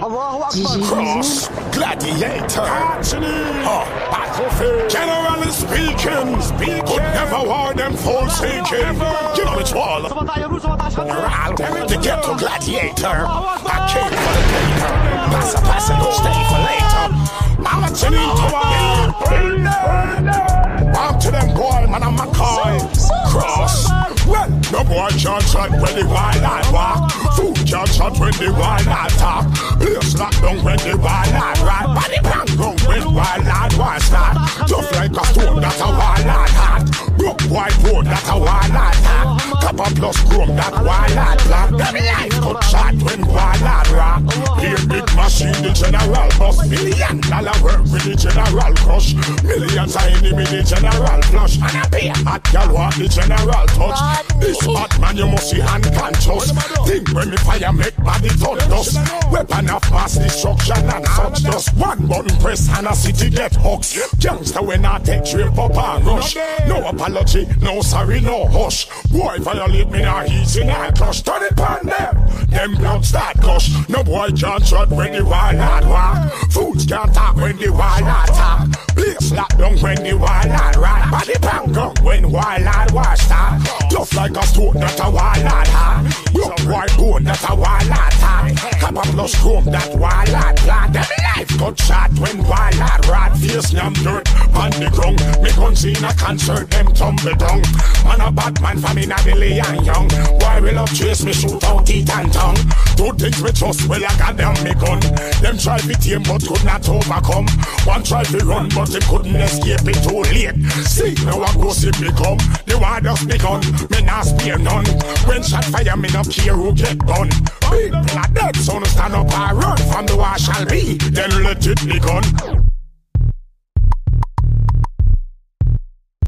Allahu Akbar. Cross, gladiator, huh, battlefield. Generally speaking, speaking. Could never war them forsaken. You know it's all. The ghetto gladiator. I came for the paper. Pass a pass and stay for later. I'm a turning to a Walk to them boy, man, I'm a McCoy. Cross. Well, no boy can't shot when the wild I walk. Food can't shot when the wild I lock down when the wild I ride. Body bang gun when wild I want start. Just like a stone that a wild I hot. Broke white board that a wild I talk. Copper plus chrome that wild I black. Them life Machine the general boss. Million dollar work with the general crush. Millions of enemy the general flush. And a pay hot gal want the general touch. This hot man, you must see hand conscious. Think when me fire make body turn dust. Weapon of mass destruction and such dust. One button press and a city get hooks. Gangster when I take trip up and rush. No apology, no sorry, no hush. Boy violate me now, easy now crush. Turn it pan them. Them blood start gush. No boy can't shut when the wild hard walk. Fools can't talk when the wild hard talk. Place lock down when the wild hard ride. Body bang gun when wild hard wash start. Just like a stone that a wild had. Broke white bone that a wild had. Copper plus chrome that wild lad plant. Them life got shot when wild rad. Face yam dirt ground. Me gun in a concert, them tumble down. Man a bad man from in a Billy and young. Why will love chase me shoot out teeth and tongue? Two things we trust, well I got them me gun. Them try to tame but could not overcome. One try to run but they couldn't escape it too late. See now I go see me come. The war just begun. Me not spare none. When shot fire, me no care who get gun. Big blood dead, so no stand up and run from the war shall be. Then let it be gone.